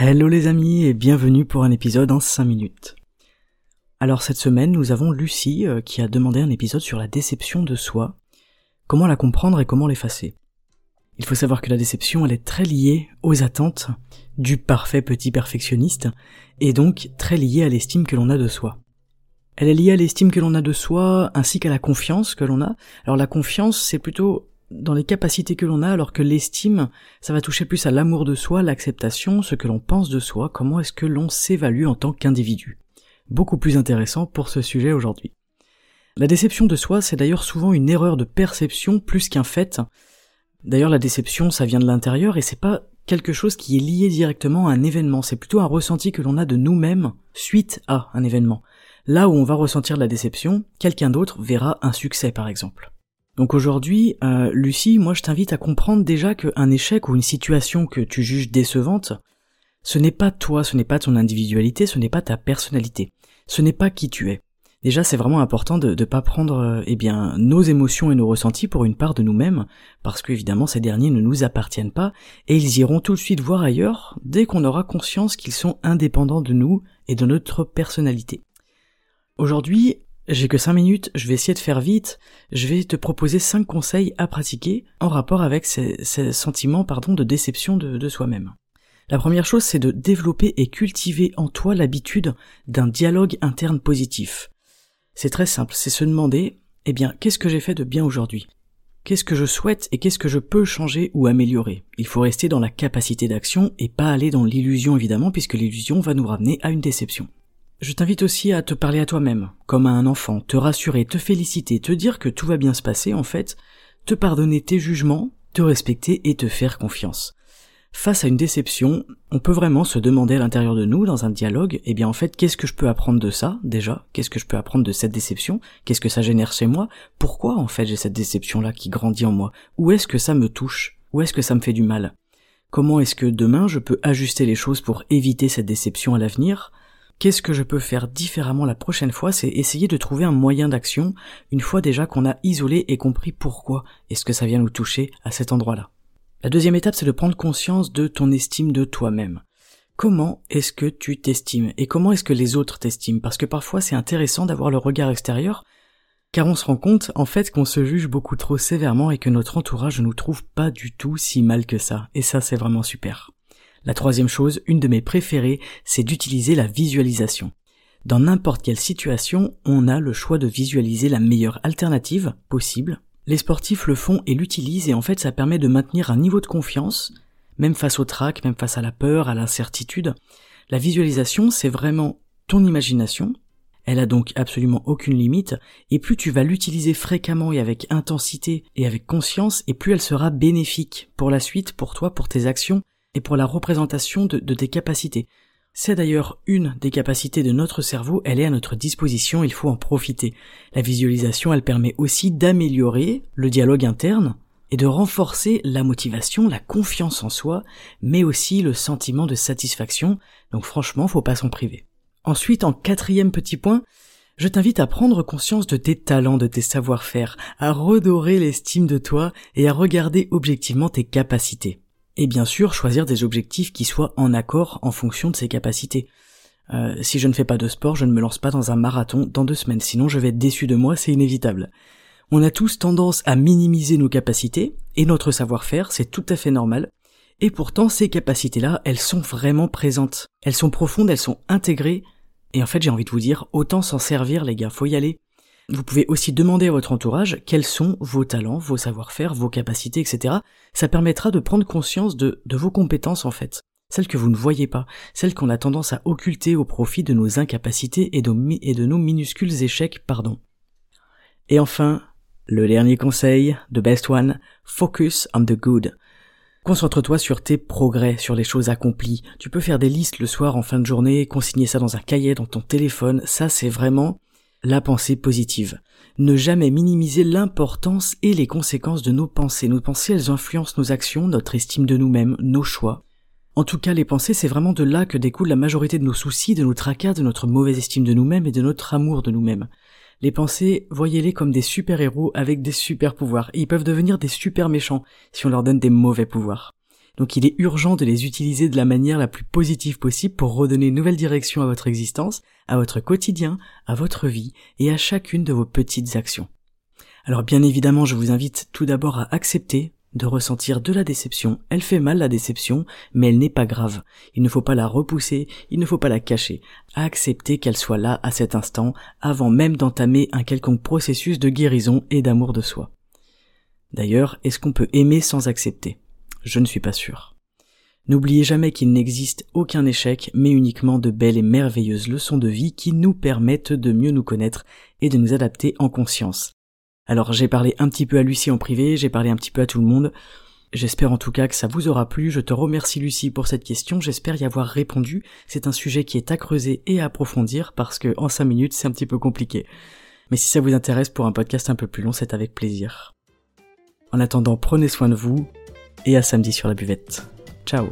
Hello les amis et bienvenue pour un épisode en 5 minutes. Alors cette semaine nous avons Lucie euh, qui a demandé un épisode sur la déception de soi, comment la comprendre et comment l'effacer? Il faut savoir que la déception elle est très liée aux attentes du parfait petit perfectionniste et donc très liée à l'estime que l'on a de soi. Elle est liée à l'estime que l'on a de soi ainsi qu'à la confiance que l'on a. Alors la confiance c'est plutôt dans les capacités que l'on a, alors que l'estime, ça va toucher plus à l'amour de soi, l'acceptation, ce que l'on pense de soi, comment est-ce que l'on s'évalue en tant qu'individu. Beaucoup plus intéressant pour ce sujet aujourd'hui. La déception de soi, c'est d'ailleurs souvent une erreur de perception plus qu'un fait. D'ailleurs, la déception, ça vient de l'intérieur et c'est pas quelque chose qui est lié directement à un événement, c'est plutôt un ressenti que l'on a de nous-mêmes suite à un événement. Là où on va ressentir la déception, quelqu'un d'autre verra un succès par exemple. Donc aujourd'hui, euh, Lucie, moi je t'invite à comprendre déjà qu'un échec ou une situation que tu juges décevante, ce n'est pas toi, ce n'est pas ton individualité, ce n'est pas ta personnalité, ce n'est pas qui tu es. Déjà, c'est vraiment important de ne pas prendre euh, eh bien nos émotions et nos ressentis pour une part de nous-mêmes, parce qu'évidemment ces derniers ne nous appartiennent pas, et ils iront tout de suite voir ailleurs dès qu'on aura conscience qu'ils sont indépendants de nous et de notre personnalité. Aujourd'hui, j'ai que 5 minutes, je vais essayer de faire vite, je vais te proposer 5 conseils à pratiquer en rapport avec ces, sentiments pardon, de déception de, de soi-même. La première chose, c'est de développer et cultiver en toi l'habitude d'un dialogue interne positif. C'est très simple, c'est se demander, eh bien, qu'est-ce que j'ai fait de bien aujourd'hui? Qu'est-ce que je souhaite et qu'est-ce que je peux changer ou améliorer? Il faut rester dans la capacité d'action et pas aller dans l'illusion évidemment, puisque l'illusion va nous ramener à une déception. Je t'invite aussi à te parler à toi-même, comme à un enfant, te rassurer, te féliciter, te dire que tout va bien se passer en fait, te pardonner tes jugements, te respecter et te faire confiance. Face à une déception, on peut vraiment se demander à l'intérieur de nous, dans un dialogue, eh bien en fait, qu'est-ce que je peux apprendre de ça, déjà? Qu'est-ce que je peux apprendre de cette déception? Qu'est-ce que ça génère chez moi? Pourquoi en fait j'ai cette déception-là qui grandit en moi? Où est-ce que ça me touche? Où est-ce que ça me fait du mal? Comment est-ce que demain je peux ajuster les choses pour éviter cette déception à l'avenir? Qu'est-ce que je peux faire différemment la prochaine fois C'est essayer de trouver un moyen d'action une fois déjà qu'on a isolé et compris pourquoi est-ce que ça vient nous toucher à cet endroit-là. La deuxième étape, c'est de prendre conscience de ton estime de toi-même. Comment est-ce que tu t'estimes et comment est-ce que les autres t'estiment? Parce que parfois c'est intéressant d'avoir le regard extérieur, car on se rend compte en fait qu'on se juge beaucoup trop sévèrement et que notre entourage ne nous trouve pas du tout si mal que ça. Et ça c'est vraiment super. La troisième chose, une de mes préférées, c'est d'utiliser la visualisation. Dans n'importe quelle situation, on a le choix de visualiser la meilleure alternative possible. Les sportifs le font et l'utilisent et en fait ça permet de maintenir un niveau de confiance, même face au trac, même face à la peur, à l'incertitude. La visualisation, c'est vraiment ton imagination. Elle a donc absolument aucune limite, et plus tu vas l'utiliser fréquemment et avec intensité et avec conscience, et plus elle sera bénéfique pour la suite, pour toi, pour tes actions, et pour la représentation de, tes capacités. C'est d'ailleurs une des capacités de notre cerveau, elle est à notre disposition, il faut en profiter. La visualisation, elle permet aussi d'améliorer le dialogue interne et de renforcer la motivation, la confiance en soi, mais aussi le sentiment de satisfaction, donc franchement, faut pas s'en priver. Ensuite, en quatrième petit point, je t'invite à prendre conscience de tes talents, de tes savoir-faire, à redorer l'estime de toi et à regarder objectivement tes capacités et bien sûr choisir des objectifs qui soient en accord en fonction de ses capacités. Euh, si je ne fais pas de sport, je ne me lance pas dans un marathon dans deux semaines, sinon je vais être déçu de moi, c'est inévitable. On a tous tendance à minimiser nos capacités, et notre savoir-faire, c'est tout à fait normal, et pourtant ces capacités-là, elles sont vraiment présentes. Elles sont profondes, elles sont intégrées, et en fait j'ai envie de vous dire, autant s'en servir les gars, faut y aller. Vous pouvez aussi demander à votre entourage quels sont vos talents, vos savoir-faire, vos capacités, etc. Ça permettra de prendre conscience de, vos compétences en fait. Celles que vous ne voyez pas, celles qu'on a tendance à occulter au profit de nos incapacités et de, et de nos minuscules échecs, pardon. Et enfin, Le dernier conseil, the best one, focus on the good. Concentre-toi sur tes progrès, sur les choses accomplies. Tu peux faire des listes le soir en fin de journée, consigner ça dans un cahier, dans ton téléphone. Ça, c'est vraiment la pensée positive. Ne jamais minimiser l'importance et les conséquences de nos pensées. Nos pensées, elles influencent nos actions, notre estime de nous-mêmes, nos choix. En tout cas, les pensées, c'est vraiment de là que découle la majorité de nos soucis, de nos tracas, de notre mauvaise estime de nous-mêmes et de notre amour de nous-mêmes. Les pensées, voyez-les comme des super-héros avec des super-pouvoirs, ils peuvent devenir des super méchants si on leur donne des mauvais pouvoirs. Donc il est urgent de les utiliser de la manière la plus positive possible pour redonner une nouvelle direction à votre existence, à votre quotidien, à votre vie et à chacune de vos petites actions. Alors bien évidemment, je vous invite tout d'abord à accepter de ressentir de la déception. Elle fait mal la déception, mais elle n'est pas grave. Il ne faut pas la repousser, il ne faut pas la cacher. Accepter qu'elle soit là à cet instant, avant même d'entamer un quelconque processus de guérison et d'amour de soi. D'ailleurs, est-ce qu'on peut aimer sans accepter? Je ne suis pas sûr. N'oubliez jamais qu'il n'existe aucun échec, mais uniquement de belles et merveilleuses leçons de vie qui nous permettent de mieux nous connaître et de nous adapter en conscience. Alors j'ai parlé un petit peu à Lucie en privé, j'ai parlé un petit peu à tout le monde. J'espère en tout cas que ça vous aura plu. Je te remercie Lucie pour cette question. J'espère y avoir répondu. C'est un sujet qui est à creuser et à approfondir parce que en 5 minutes c'est un petit peu compliqué. Mais si ça vous intéresse pour un podcast un peu plus long, c'est avec plaisir. En attendant, prenez soin de vous et à samedi sur la buvette. Ciao